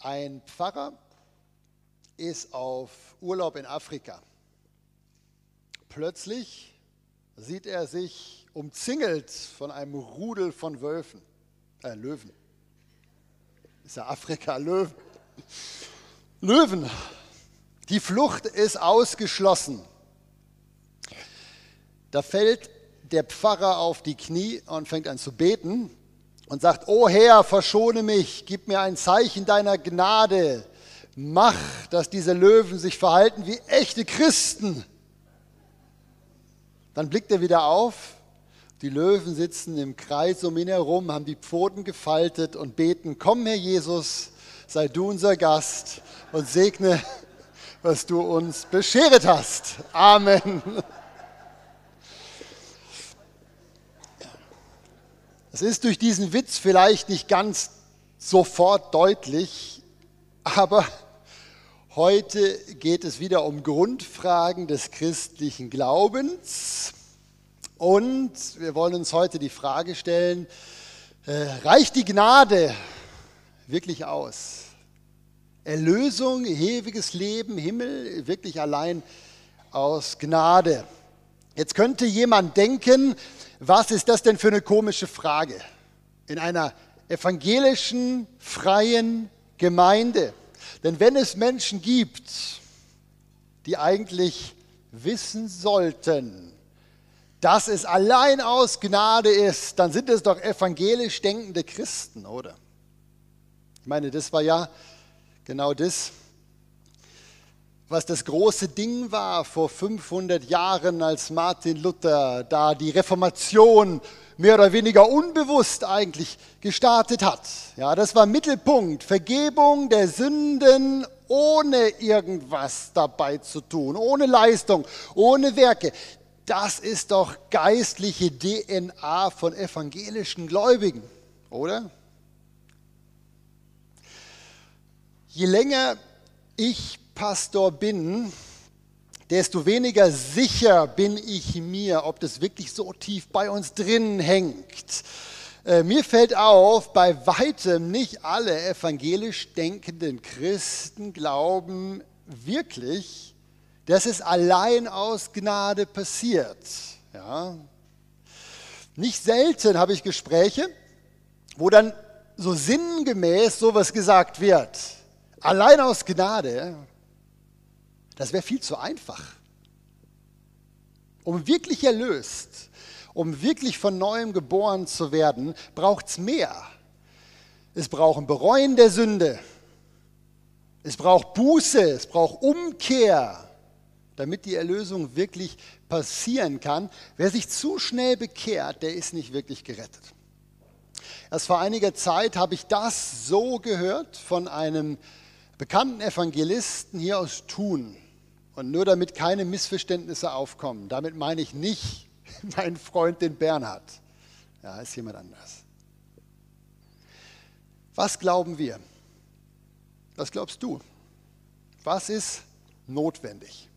Ein Pfarrer ist auf Urlaub in Afrika. Plötzlich sieht er sich umzingelt von einem Rudel von Wölfen, äh, Löwen. Ist ja Afrika, Löwen. Löwen. Die Flucht ist ausgeschlossen. Da fällt der Pfarrer auf die Knie und fängt an zu beten und sagt, O Herr, verschone mich, gib mir ein Zeichen deiner Gnade, mach, dass diese Löwen sich verhalten wie echte Christen. Dann blickt er wieder auf, die Löwen sitzen im Kreis um ihn herum, haben die Pfoten gefaltet und beten, komm Herr Jesus, sei du unser Gast und segne, was du uns bescheret hast. Amen. Es ist durch diesen Witz vielleicht nicht ganz sofort deutlich, aber heute geht es wieder um Grundfragen des christlichen Glaubens. Und wir wollen uns heute die Frage stellen, äh, reicht die Gnade wirklich aus? Erlösung, ewiges Leben, Himmel, wirklich allein aus Gnade. Jetzt könnte jemand denken, was ist das denn für eine komische Frage in einer evangelischen, freien Gemeinde? Denn wenn es Menschen gibt, die eigentlich wissen sollten, dass es allein aus Gnade ist, dann sind es doch evangelisch denkende Christen, oder? Ich meine, das war ja genau das, was das große Ding war vor 500 Jahren, als Martin Luther da die Reformation mehr oder weniger unbewusst eigentlich gestartet hat. Ja, das war Mittelpunkt, Vergebung der Sünden ohne irgendwas dabei zu tun, ohne Leistung, ohne Werke. Das ist doch geistliche DNA von evangelischen Gläubigen, oder? Je länger ich Pastor bin, desto weniger sicher bin ich mir, ob das wirklich so tief bei uns drin hängt. Äh, mir fällt auf, bei weitem nicht alle evangelisch denkenden Christen glauben wirklich, dass es allein aus Gnade passiert. Ja. Nicht selten habe ich Gespräche, wo dann so sinngemäß sowas gesagt wird. Allein aus Gnade. Das wäre viel zu einfach. Um wirklich erlöst, um wirklich von neuem geboren zu werden, braucht es mehr. Es braucht ein Bereuen der Sünde. Es braucht Buße, es braucht Umkehr, damit die Erlösung wirklich passieren kann. Wer sich zu schnell bekehrt, der ist nicht wirklich gerettet. Erst vor einiger Zeit habe ich das so gehört von einem bekannten Evangelisten hier aus Thun. Und nur damit keine Missverständnisse aufkommen, damit meine ich nicht meinen Freund, den Bernhard. Ja, ist jemand anders. Was glauben wir? Was glaubst du? Was ist notwendig?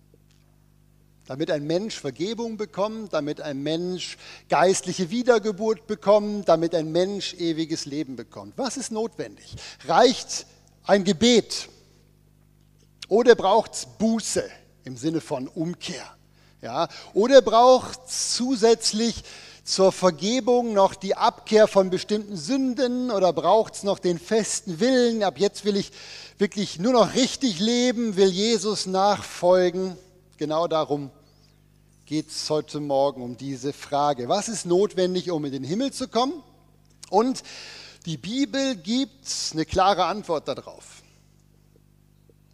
Damit ein Mensch Vergebung bekommt, damit ein Mensch geistliche Wiedergeburt bekommt, damit ein Mensch ewiges Leben bekommt. Was ist notwendig? Reicht ein Gebet? Oder braucht es Buße? Im Sinne von Umkehr. Ja? Oder braucht zusätzlich zur Vergebung noch die Abkehr von bestimmten Sünden oder braucht es noch den festen Willen, ab jetzt will ich wirklich nur noch richtig leben, will Jesus nachfolgen? Genau darum geht es heute Morgen um diese Frage. Was ist notwendig, um in den Himmel zu kommen? Und die Bibel gibt eine klare Antwort darauf.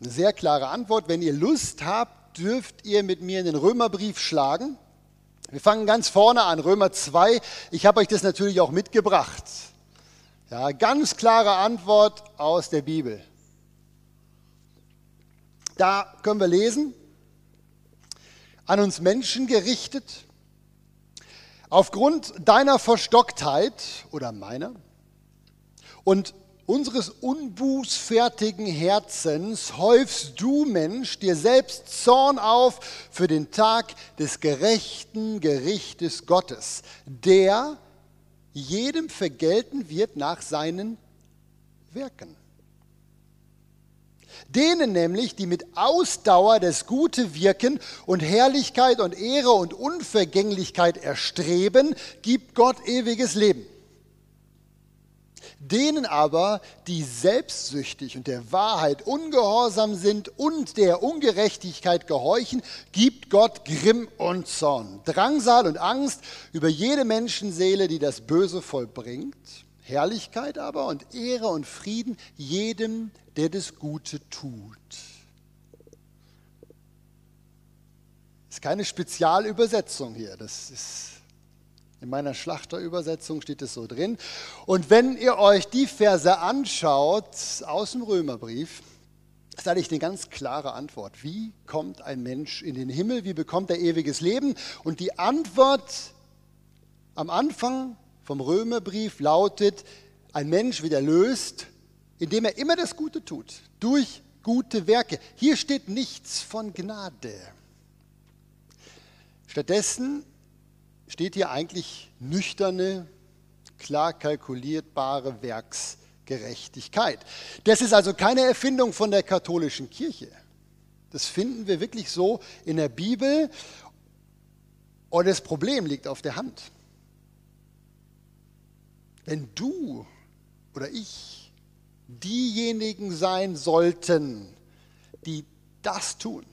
Eine sehr klare Antwort. Wenn ihr Lust habt, dürft ihr mit mir in den Römerbrief schlagen. Wir fangen ganz vorne an, Römer 2. Ich habe euch das natürlich auch mitgebracht. Ja, ganz klare Antwort aus der Bibel. Da können wir lesen, an uns Menschen gerichtet, aufgrund deiner Verstocktheit oder meiner und unseres unbußfertigen Herzens häufst du, Mensch, dir selbst Zorn auf für den Tag des gerechten Gerichtes Gottes, der jedem vergelten wird nach seinen Werken. Denen nämlich, die mit Ausdauer das Gute wirken und Herrlichkeit und Ehre und Unvergänglichkeit erstreben, gibt Gott ewiges Leben. Denen aber, die selbstsüchtig und der Wahrheit ungehorsam sind und der Ungerechtigkeit gehorchen, gibt Gott Grimm und Zorn, Drangsal und Angst über jede Menschenseele, die das Böse vollbringt. Herrlichkeit aber und Ehre und Frieden jedem, der das Gute tut. Ist keine Spezialübersetzung hier, das ist in meiner Schlachterübersetzung steht es so drin. Und wenn ihr euch die Verse anschaut aus dem Römerbrief, ist eigentlich eine ganz klare Antwort. Wie kommt ein Mensch in den Himmel? Wie bekommt er ewiges Leben? Und die Antwort am Anfang vom Römerbrief lautet, ein Mensch wird erlöst, indem er immer das Gute tut, durch gute Werke. Hier steht nichts von Gnade. Stattdessen steht hier eigentlich nüchterne, klar kalkulierbare Werksgerechtigkeit. Das ist also keine Erfindung von der katholischen Kirche. Das finden wir wirklich so in der Bibel. Und das Problem liegt auf der Hand. Wenn du oder ich diejenigen sein sollten, die das tun,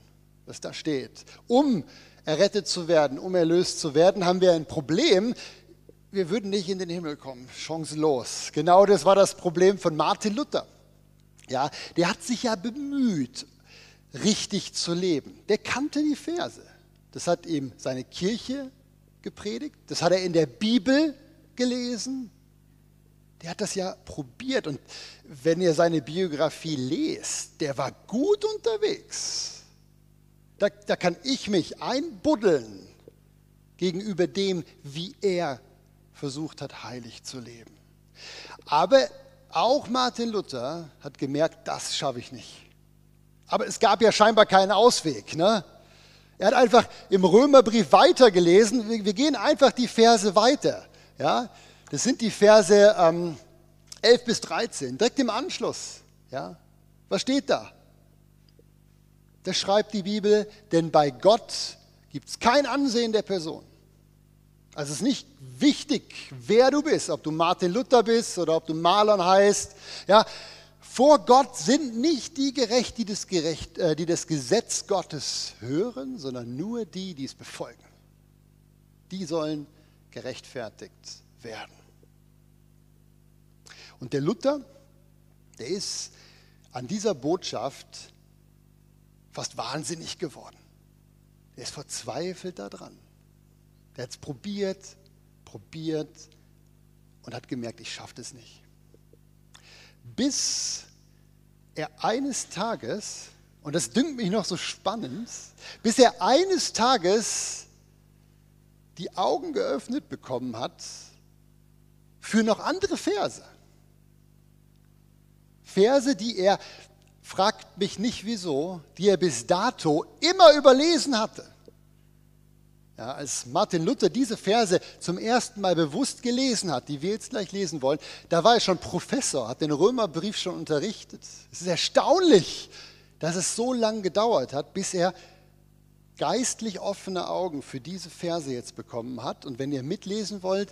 was da steht, um errettet zu werden, um erlöst zu werden, haben wir ein Problem. Wir würden nicht in den Himmel kommen, chancenlos. Genau das war das Problem von Martin Luther. Ja, der hat sich ja bemüht, richtig zu leben. Der kannte die Verse. Das hat ihm seine Kirche gepredigt. Das hat er in der Bibel gelesen. Der hat das ja probiert. Und wenn ihr seine Biografie lest, der war gut unterwegs. Da, da kann ich mich einbuddeln gegenüber dem, wie er versucht hat, heilig zu leben. Aber auch Martin Luther hat gemerkt, das schaffe ich nicht. Aber es gab ja scheinbar keinen Ausweg. Ne? Er hat einfach im Römerbrief weitergelesen. Wir, gehen einfach die Verse weiter. Ja? Das sind die Verse ähm, 11 bis 13, direkt im Anschluss. Ja? Was steht da? Das schreibt die Bibel, denn bei Gott gibt es kein Ansehen der Person. Also es ist nicht wichtig, wer du bist, ob du Martin Luther bist oder ob du Marlon heißt. Ja, vor Gott sind nicht die gerecht, die das, gerecht, äh, die das Gesetz Gottes hören, sondern nur die, die es befolgen. Die sollen gerechtfertigt werden. Und der Luther, der ist an dieser Botschaft fast wahnsinnig geworden. Er ist verzweifelt daran. Er hat es probiert, probiert und hat gemerkt, ich schaffe es nicht. Bis er eines Tages, und das dünkt mich noch so spannend, bis er eines Tages die Augen geöffnet bekommen hat für noch andere Verse. Verse, die er fragt mich nicht wieso, die er bis dato immer überlesen hatte. Ja, als Martin Luther diese Verse zum ersten Mal bewusst gelesen hat, die wir jetzt gleich lesen wollen, da war er schon Professor, hat den Römerbrief schon unterrichtet. Es ist erstaunlich, dass es so lange gedauert hat, bis er geistlich offene Augen für diese Verse jetzt bekommen hat. Und wenn ihr mitlesen wollt,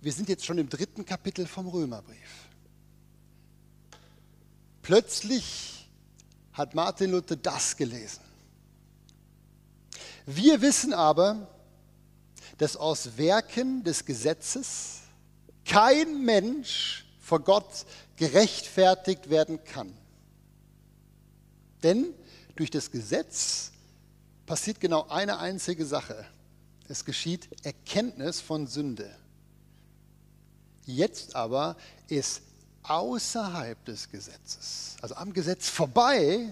wir sind jetzt schon im dritten Kapitel vom Römerbrief. Plötzlich hat Martin Luther das gelesen. Wir wissen aber, dass aus Werken des Gesetzes kein Mensch vor Gott gerechtfertigt werden kann. Denn durch das Gesetz passiert genau eine einzige Sache. Es geschieht Erkenntnis von Sünde. Jetzt aber ist außerhalb des Gesetzes, also am Gesetz vorbei,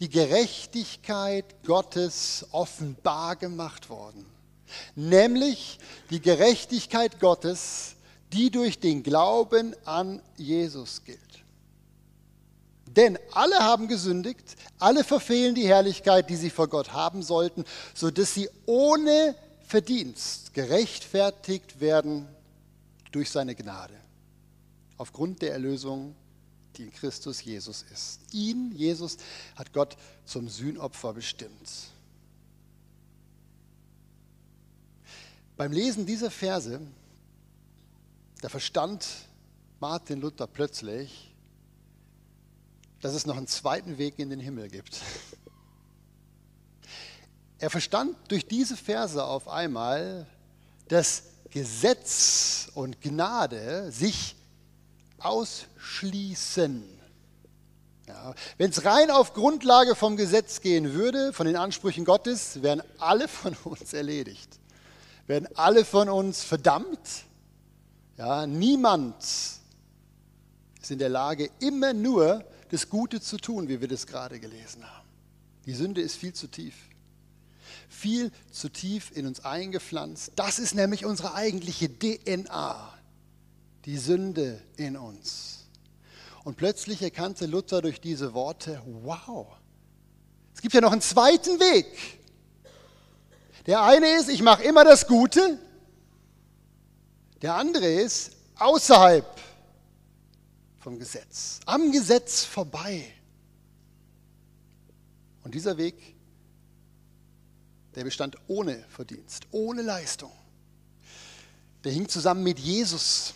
die Gerechtigkeit Gottes offenbar gemacht worden. Nämlich die Gerechtigkeit Gottes, die durch den Glauben an Jesus gilt. Denn alle haben gesündigt, alle verfehlen die Herrlichkeit, die sie vor Gott haben sollten, sodass sie ohne Verdienst gerechtfertigt werden durch seine Gnade aufgrund der Erlösung die in Christus Jesus ist. Ihn, Jesus, hat Gott zum Sühnopfer bestimmt. Beim Lesen dieser Verse, da verstand Martin Luther plötzlich, dass es noch einen zweiten Weg in den Himmel gibt. Er verstand durch diese Verse auf einmal, dass Gesetz und Gnade sich ausschließen. Ja, Wenn es rein auf Grundlage vom Gesetz gehen würde, von den Ansprüchen Gottes, wären alle von uns erledigt. Werden alle von uns verdammt. Ja, niemand ist in der Lage, immer nur das Gute zu tun, wie wir das gerade gelesen haben. Die Sünde ist viel zu tief. Viel zu tief in uns eingepflanzt. Das ist nämlich unsere eigentliche DNA. Die Sünde in uns. Und plötzlich erkannte Luther durch diese Worte, wow, es gibt ja noch einen zweiten Weg. Der eine ist, ich mache immer das Gute. Der andere ist, außerhalb vom Gesetz, am Gesetz vorbei. Und dieser Weg, der bestand ohne Verdienst, ohne Leistung. Der hing zusammen mit Jesus.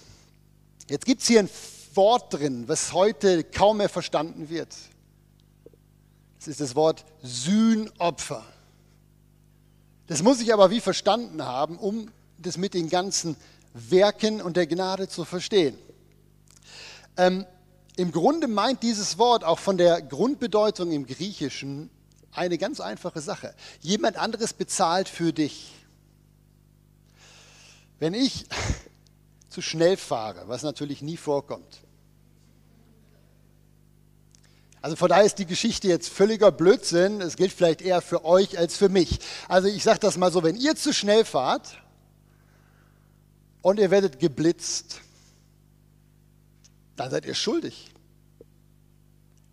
Jetzt gibt es hier ein Wort drin, was heute kaum mehr verstanden wird. Das ist das Wort Sühnopfer. Das muss ich aber wie verstanden haben, um das mit den ganzen Werken und der Gnade zu verstehen. Ähm, Im Grunde meint dieses Wort auch von der Grundbedeutung im Griechischen eine ganz einfache Sache. Jemand anderes bezahlt für dich. Wenn ich zu schnell fahre, was natürlich nie vorkommt. Also von daher ist die Geschichte jetzt völliger Blödsinn. Es gilt vielleicht eher für euch als für mich. Also ich sage das mal so, wenn ihr zu schnell fahrt und ihr werdet geblitzt, dann seid ihr schuldig.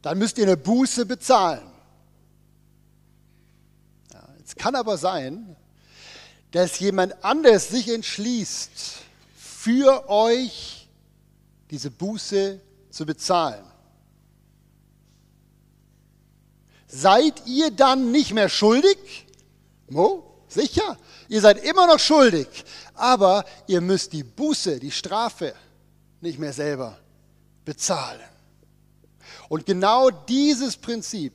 Dann müsst ihr eine Buße bezahlen. Ja, es kann aber sein, dass jemand anders sich entschließt, für euch diese Buße zu bezahlen. Seid ihr dann nicht mehr schuldig? Mo? Sicher. Ihr seid immer noch schuldig. Aber ihr müsst die Buße, die Strafe nicht mehr selber bezahlen. Und genau dieses Prinzip,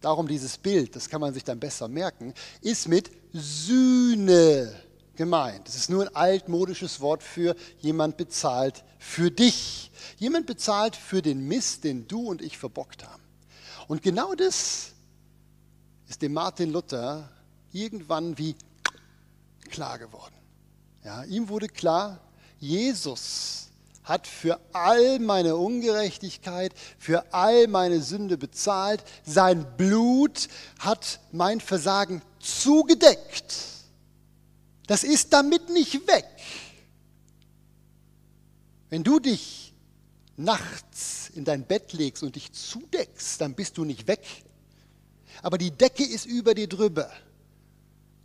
darum dieses Bild, das kann man sich dann besser merken, ist mit Sühne gemeint. Es ist nur ein altmodisches Wort für jemand bezahlt für dich. Jemand bezahlt für den Mist, den du und ich verbockt haben. Und genau das ist dem Martin Luther irgendwann wie klar geworden. Ja, ihm wurde klar, Jesus hat für all meine Ungerechtigkeit, für all meine Sünde bezahlt. Sein Blut hat mein Versagen zugedeckt. Das ist damit nicht weg. Wenn du dich nachts in dein Bett legst und dich zudeckst, dann bist du nicht weg. Aber die Decke ist über dir drüber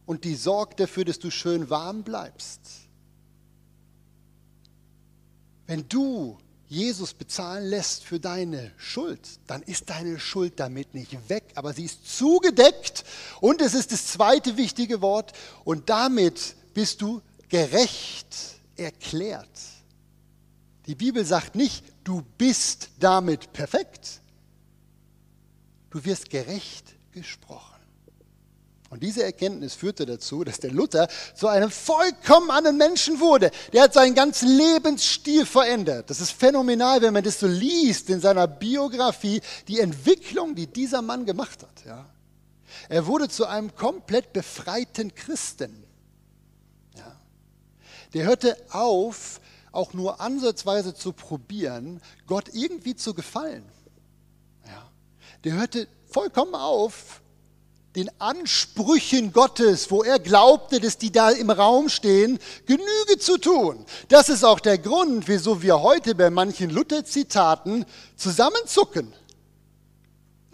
und die sorgt dafür, dass du schön warm bleibst. Wenn du Jesus bezahlen lässt für deine Schuld, dann ist deine Schuld damit nicht weg, aber sie ist zugedeckt. Und es ist das zweite wichtige Wort, und damit bist du gerecht erklärt. Die Bibel sagt nicht, du bist damit perfekt. Du wirst gerecht gesprochen. Und diese Erkenntnis führte dazu, dass der Luther zu einem vollkommen anderen Menschen wurde. Der hat seinen ganzen Lebensstil verändert. Das ist phänomenal, wenn man das so liest in seiner Biografie, die Entwicklung, die dieser Mann gemacht hat. Ja. Er wurde zu einem komplett befreiten Christen. Ja. Der hörte auf, auch nur ansatzweise zu probieren, Gott irgendwie zu gefallen. Ja. Der hörte vollkommen auf, den Ansprüchen Gottes, wo er glaubte, dass die da im Raum stehen, Genüge zu tun. Das ist auch der Grund, wieso wir heute bei manchen Luther-Zitaten zusammenzucken.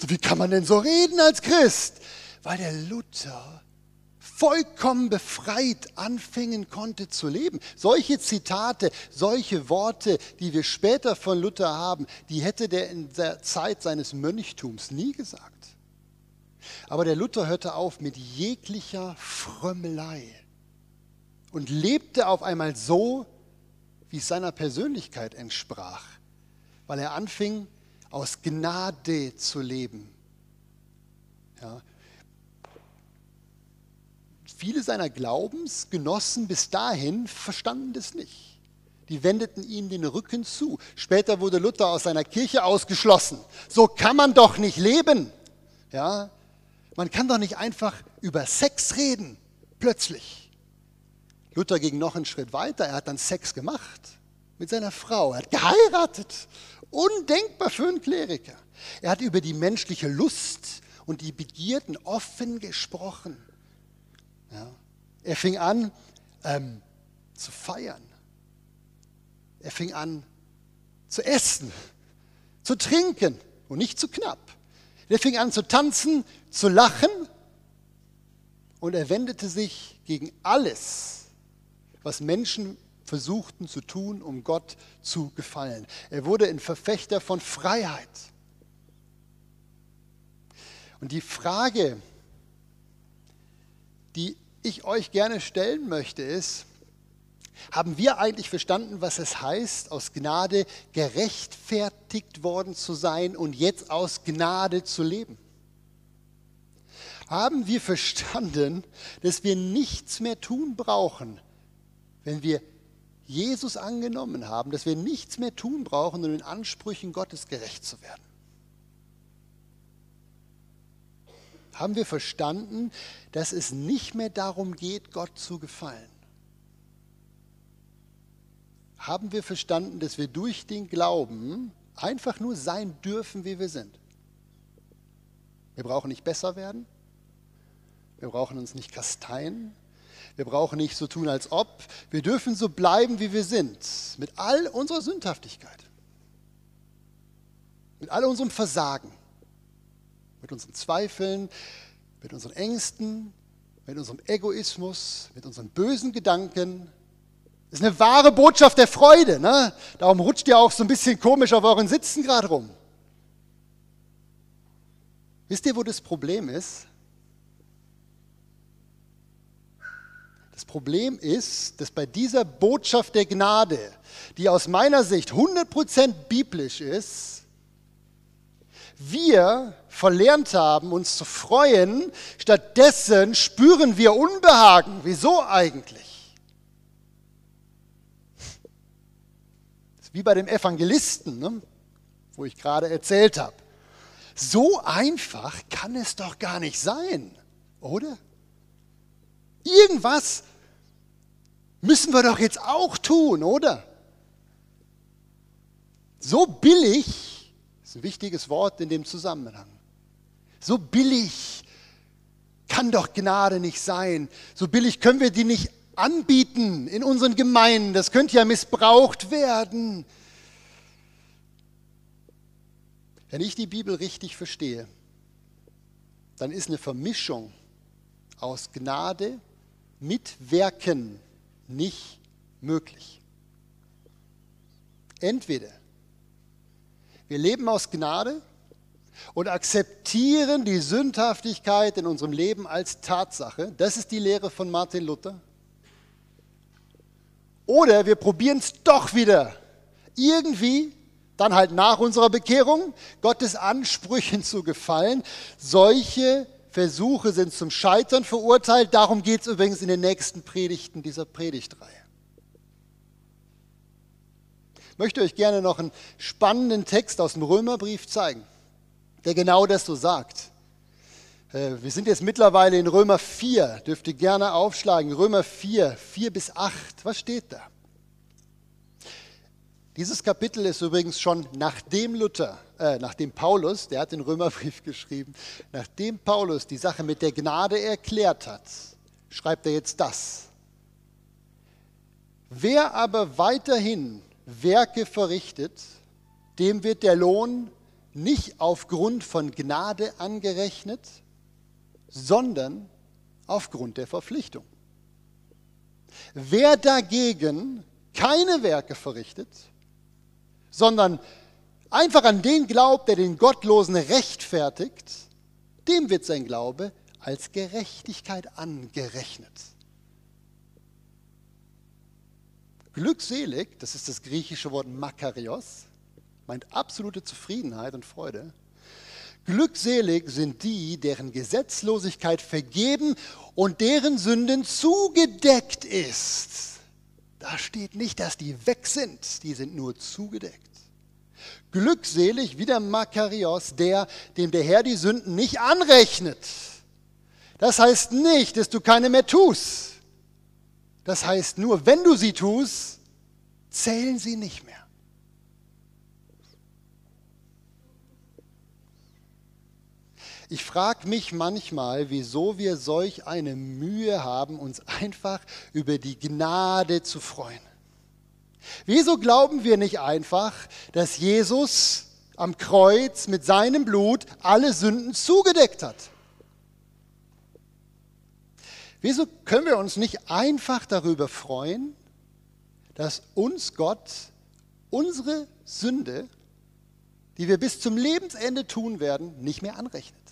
Wie kann man denn so reden als Christ? Weil der Luther vollkommen befreit anfangen konnte zu leben. Solche Zitate, solche Worte, die wir später von Luther haben, die hätte der in der Zeit seines Mönchtums nie gesagt. Aber der Luther hörte auf mit jeglicher Frömmelei und lebte auf einmal so, wie es seiner Persönlichkeit entsprach, weil er anfing, aus Gnade zu leben. Ja, Viele seiner Glaubensgenossen bis dahin verstanden das nicht. Die wendeten ihm den Rücken zu. Später wurde Luther aus seiner Kirche ausgeschlossen. So kann man doch nicht leben. Ja? Man kann doch nicht einfach über Sex reden, plötzlich. Luther ging noch einen Schritt weiter. Er hat dann Sex gemacht mit seiner Frau. Er hat geheiratet. Undenkbar für einen Kleriker. Er hat über die menschliche Lust und die Begierden offen gesprochen. Ja. Er fing an ähm, zu feiern. Er fing an zu essen, zu trinken und nicht zu knapp. Er fing an zu tanzen, zu lachen und er wendete sich gegen alles, was Menschen versuchten zu tun, um Gott zu gefallen. Er wurde ein Verfechter von Freiheit. Und die Frage, die ich euch gerne stellen möchte, ist, haben wir eigentlich verstanden, was es heißt, aus Gnade gerechtfertigt worden zu sein und jetzt aus Gnade zu leben? Haben wir verstanden, dass wir nichts mehr tun brauchen, wenn wir Jesus angenommen haben, dass wir nichts mehr tun brauchen, um den Ansprüchen Gottes gerecht zu werden? haben wir verstanden, dass es nicht mehr darum geht, Gott zu gefallen. Haben wir verstanden, dass wir durch den Glauben einfach nur sein dürfen, wie wir sind. Wir brauchen nicht besser werden. Wir brauchen uns nicht kasteien. Wir brauchen nicht so tun, als ob. Wir dürfen so bleiben, wie wir sind. Mit all unserer Sündhaftigkeit. Mit all unserem Versagen mit unseren Zweifeln, mit unseren Ängsten, mit unserem Egoismus, mit unseren bösen Gedanken. Das ist eine wahre Botschaft der Freude. Ne? Darum rutscht ihr auch so ein bisschen komisch auf euren Sitzen gerade rum. Wisst ihr, wo das Problem ist? Das Problem ist, dass bei dieser Botschaft der Gnade, die aus meiner Sicht 100% biblisch ist, wir verlernt haben, uns zu freuen. Stattdessen spüren wir Unbehagen. Wieso eigentlich? Das ist wie bei dem Evangelisten, ne? wo ich gerade erzählt habe. So einfach kann es doch gar nicht sein, oder? Irgendwas müssen wir doch jetzt auch tun, oder? So billig ist ein wichtiges Wort in dem Zusammenhang. So billig kann doch Gnade nicht sein. So billig können wir die nicht anbieten in unseren Gemeinden. Das könnte ja missbraucht werden. Wenn ich die Bibel richtig verstehe, dann ist eine Vermischung aus Gnade mit Werken nicht möglich. Entweder wir leben aus Gnade und akzeptieren die Sündhaftigkeit in unserem Leben als Tatsache. Das ist die Lehre von Martin Luther. Oder wir probieren es doch wieder irgendwie, dann halt nach unserer Bekehrung, Gottes Ansprüchen zu gefallen. Solche Versuche sind zum Scheitern verurteilt. Darum geht es übrigens in den nächsten Predigten dieser Predigtreihe. Ich möchte euch gerne noch einen spannenden Text aus dem Römerbrief zeigen, der genau das so sagt. Äh, wir sind jetzt mittlerweile in Römer 4, dürft ihr gerne aufschlagen. Römer 4, 4 bis 8. Was steht da? Dieses Kapitel ist übrigens schon nachdem Luther, äh, nachdem Paulus, der hat den Römerbrief geschrieben, nachdem Paulus die Sache mit der Gnade erklärt hat, schreibt er jetzt das. Wer aber weiterhin Werke verrichtet, dem wird der Lohn nicht aufgrund von Gnade angerechnet, sondern aufgrund der Verpflichtung. Wer dagegen keine Werke verrichtet, sondern einfach an den glaubt, der den Gottlosen rechtfertigt, dem wird sein Glaube als Gerechtigkeit angerechnet. Glückselig, das ist das griechische Wort Makarios, meint absolute Zufriedenheit und Freude. Glückselig sind die, deren Gesetzlosigkeit vergeben und deren Sünden zugedeckt ist. Da steht nicht, dass die weg sind, die sind nur zugedeckt. Glückselig wie der Makarios, der, dem der Herr die Sünden nicht anrechnet. Das heißt nicht, dass du keine mehr tust. Das heißt nur, wenn du sie tust, zählen sie nicht mehr. Ich frage mich manchmal, wieso wir solch eine Mühe haben, uns einfach über die Gnade zu freuen. Wieso glauben wir nicht einfach, dass Jesus am Kreuz mit seinem Blut alle Sünden zugedeckt hat? Wieso können wir uns nicht einfach darüber freuen, dass uns Gott unsere Sünde, die wir bis zum Lebensende tun werden, nicht mehr anrechnet?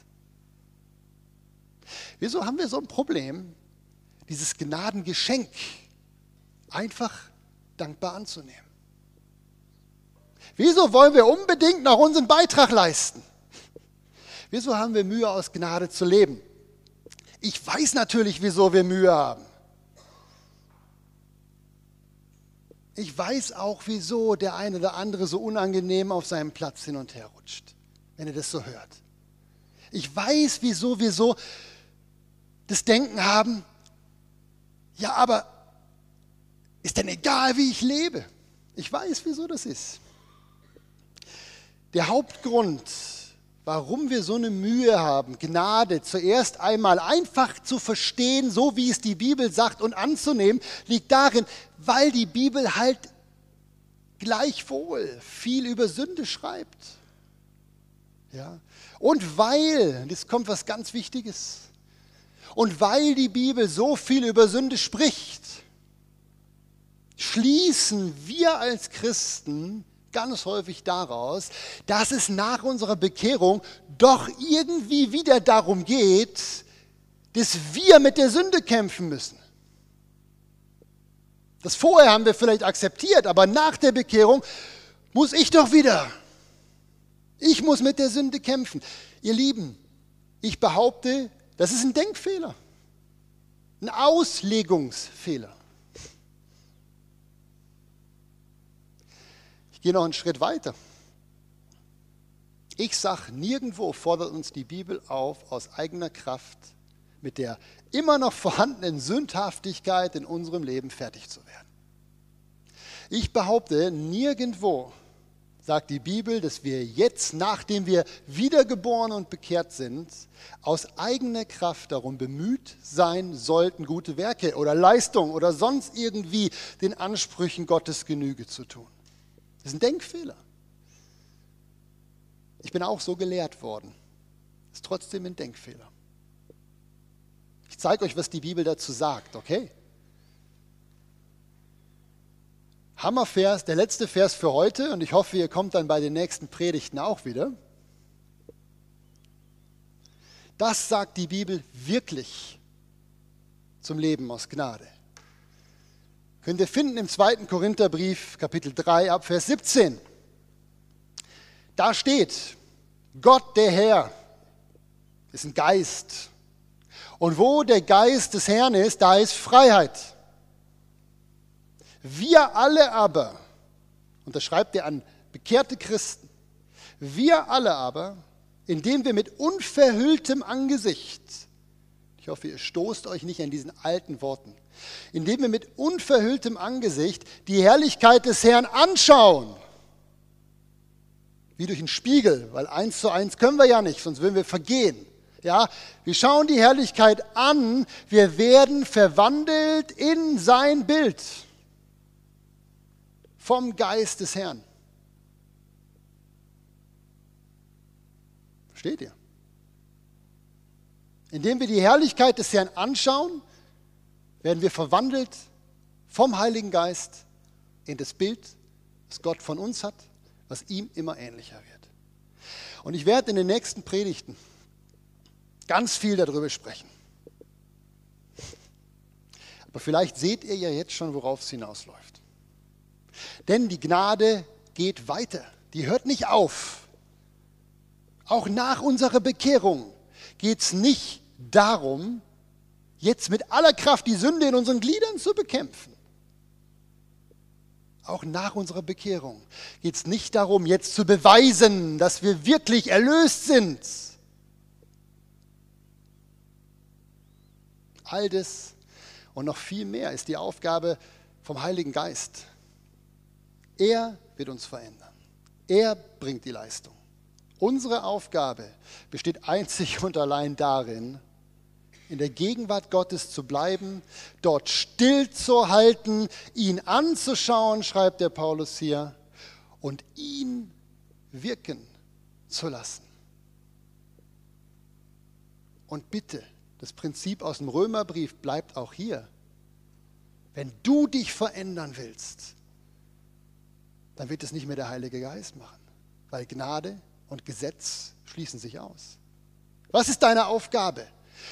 Wieso haben wir so ein Problem, dieses Gnadengeschenk einfach dankbar anzunehmen? Wieso wollen wir unbedingt noch unseren Beitrag leisten? Wieso haben wir Mühe, aus Gnade zu leben? Ich weiß natürlich, wieso wir Mühe haben. Ich weiß auch, wieso der eine oder andere so unangenehm auf seinem Platz hin und her rutscht, wenn er das so hört. Ich weiß, wieso wir so das Denken haben, ja, aber ist denn egal, wie ich lebe? Ich weiß, wieso das ist. Der Hauptgrund, warum wir so eine Mühe haben, Gnade zuerst einmal einfach zu verstehen, so wie es die Bibel sagt und anzunehmen, liegt darin, weil die Bibel halt gleichwohl viel über Sünde schreibt. Ja? Und weil, das kommt was ganz Wichtiges, und weil die Bibel so viel über Sünde spricht, schließen wir als Christen ganz häufig daraus, dass es nach unserer Bekehrung doch irgendwie wieder darum geht, dass wir mit der Sünde kämpfen müssen. Das vorher haben wir vielleicht akzeptiert, aber nach der Bekehrung muss ich doch wieder. Ich muss mit der Sünde kämpfen. Ihr Lieben, ich behaupte, das ist ein Denkfehler, ein Auslegungsfehler. Ich gehe noch einen Schritt weiter. Ich sage, nirgendwo fordert uns die Bibel auf, aus eigener Kraft mit der immer noch vorhandenen Sündhaftigkeit in unserem Leben fertig zu werden. Ich behaupte, nirgendwo sagt die Bibel, dass wir jetzt, nachdem wir wiedergeboren und bekehrt sind, aus eigener Kraft darum bemüht sein sollten, gute Werke oder Leistung oder sonst irgendwie den Ansprüchen Gottes Genüge zu tun. Das ist ein Denkfehler. Ich bin auch so gelehrt worden. Ist trotzdem ein Denkfehler. Ich zeige euch, was die Bibel dazu sagt, okay? Hammervers, der letzte Vers für heute und ich hoffe, ihr kommt dann bei den nächsten Predigten auch wieder. Das sagt die Bibel wirklich zum Leben aus Gnade. Könnt ihr finden im zweiten Korintherbrief, Kapitel 3, ab Vers 17. Da steht, Gott der Herr ist ein Geist. Und wo der Geist des Herrn ist, da ist Freiheit. Wir alle aber, und das schreibt er an bekehrte Christen, wir alle aber, indem wir mit unverhülltem Angesicht, ich hoffe, ihr stoßt euch nicht an diesen alten Worten, indem wir mit unverhülltem Angesicht die Herrlichkeit des Herrn anschauen, wie durch einen Spiegel, weil eins zu eins können wir ja nicht, sonst würden wir vergehen. Ja, wir schauen die Herrlichkeit an, wir werden verwandelt in sein Bild vom Geist des Herrn. Versteht ihr? Indem wir die Herrlichkeit des Herrn anschauen, werden wir verwandelt vom Heiligen Geist in das Bild, das Gott von uns hat, was ihm immer ähnlicher wird. Und ich werde in den nächsten Predigten ganz viel darüber sprechen. Aber vielleicht seht ihr ja jetzt schon, worauf es hinausläuft. Denn die Gnade geht weiter. Die hört nicht auf. Auch nach unserer Bekehrung geht es nicht darum, jetzt mit aller Kraft die Sünde in unseren Gliedern zu bekämpfen. Auch nach unserer Bekehrung geht es nicht darum, jetzt zu beweisen, dass wir wirklich erlöst sind. All das und noch viel mehr ist die Aufgabe vom Heiligen Geist. Er wird uns verändern. Er bringt die Leistung. Unsere Aufgabe besteht einzig und allein darin, in der Gegenwart Gottes zu bleiben, dort still zu halten, ihn anzuschauen, schreibt der Paulus hier, und ihn wirken zu lassen. Und bitte, das Prinzip aus dem Römerbrief bleibt auch hier. Wenn du dich verändern willst, dann wird es nicht mehr der Heilige Geist machen, weil Gnade und Gesetz schließen sich aus. Was ist deine Aufgabe?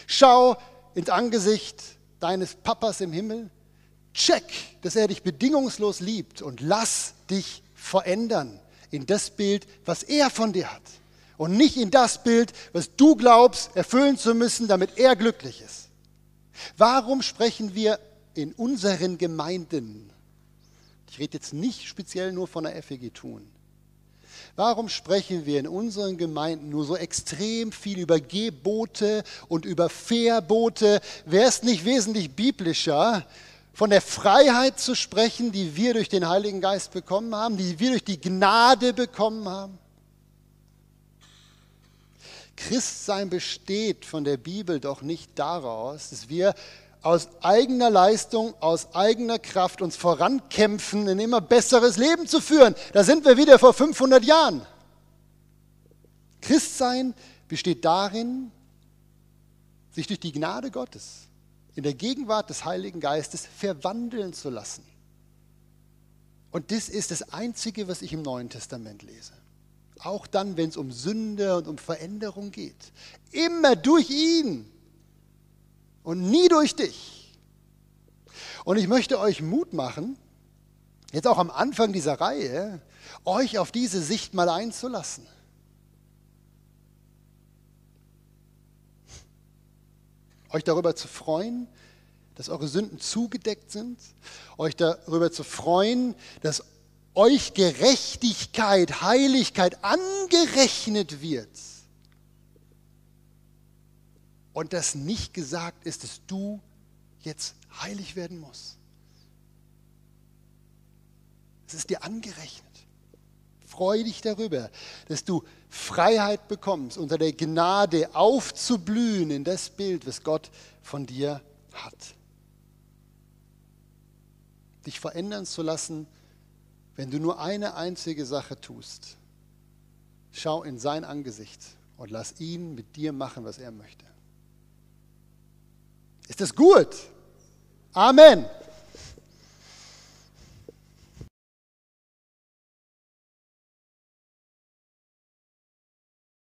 Schau ins Angesicht deines Papas im Himmel, check, dass er dich bedingungslos liebt und lass dich verändern in das Bild, was er von dir hat und nicht in das Bild, was du glaubst erfüllen zu müssen, damit er glücklich ist. Warum sprechen wir in unseren Gemeinden, ich rede jetzt nicht speziell nur von der FEG Tun, Warum sprechen wir in unseren Gemeinden nur so extrem viel über Gebote und über Verbote? Wäre es nicht wesentlich biblischer, von der Freiheit zu sprechen, die wir durch den Heiligen Geist bekommen haben, die wir durch die Gnade bekommen haben? Christsein besteht von der Bibel doch nicht daraus, dass wir aus eigener Leistung, aus eigener Kraft uns vorankämpfen, ein immer besseres Leben zu führen. Da sind wir wieder vor 500 Jahren. Christsein besteht darin, sich durch die Gnade Gottes in der Gegenwart des Heiligen Geistes verwandeln zu lassen. Und das ist das Einzige, was ich im Neuen Testament lese. Auch dann, wenn es um Sünde und um Veränderung geht. Immer durch ihn und nie durch dich. Und ich möchte euch Mut machen, jetzt auch am Anfang dieser Reihe, euch auf diese Sicht mal einzulassen. Euch darüber zu freuen, dass eure Sünden zugedeckt sind, euch darüber zu freuen, dass euch Gerechtigkeit, Heiligkeit angerechnet wird. Und dass nicht gesagt ist, dass du jetzt heilig werden musst. Es ist dir angerechnet. Freu dich darüber, dass du Freiheit bekommst, unter der Gnade aufzublühen in das Bild, was Gott von dir hat. Dich verändern zu lassen, wenn du nur eine einzige Sache tust, schau in sein Angesicht und lass ihn mit dir machen, was er möchte. Ist das gut? Amen.